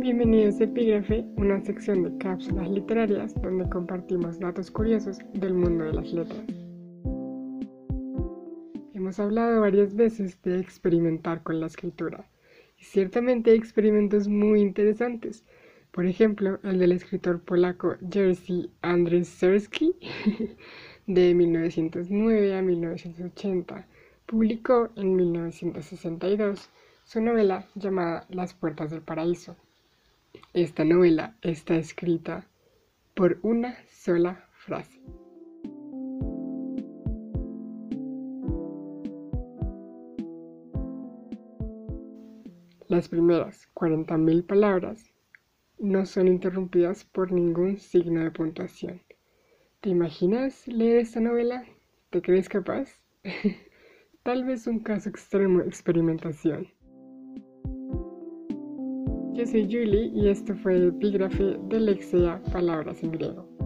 Bienvenidos a Epígrafe, una sección de cápsulas literarias donde compartimos datos curiosos del mundo de las letras. Hemos hablado varias veces de experimentar con la escritura, y ciertamente hay experimentos muy interesantes. Por ejemplo, el del escritor polaco Jerzy Andrzejewski de 1909 a 1980 publicó en 1962 su novela llamada Las Puertas del Paraíso. Esta novela está escrita por una sola frase. Las primeras 40.000 palabras no son interrumpidas por ningún signo de puntuación. ¿Te imaginas leer esta novela? ¿Te crees capaz? Tal vez un caso extremo de experimentación. Yo soy Julie y esto fue epígrafe de Lexia Palabras en griego.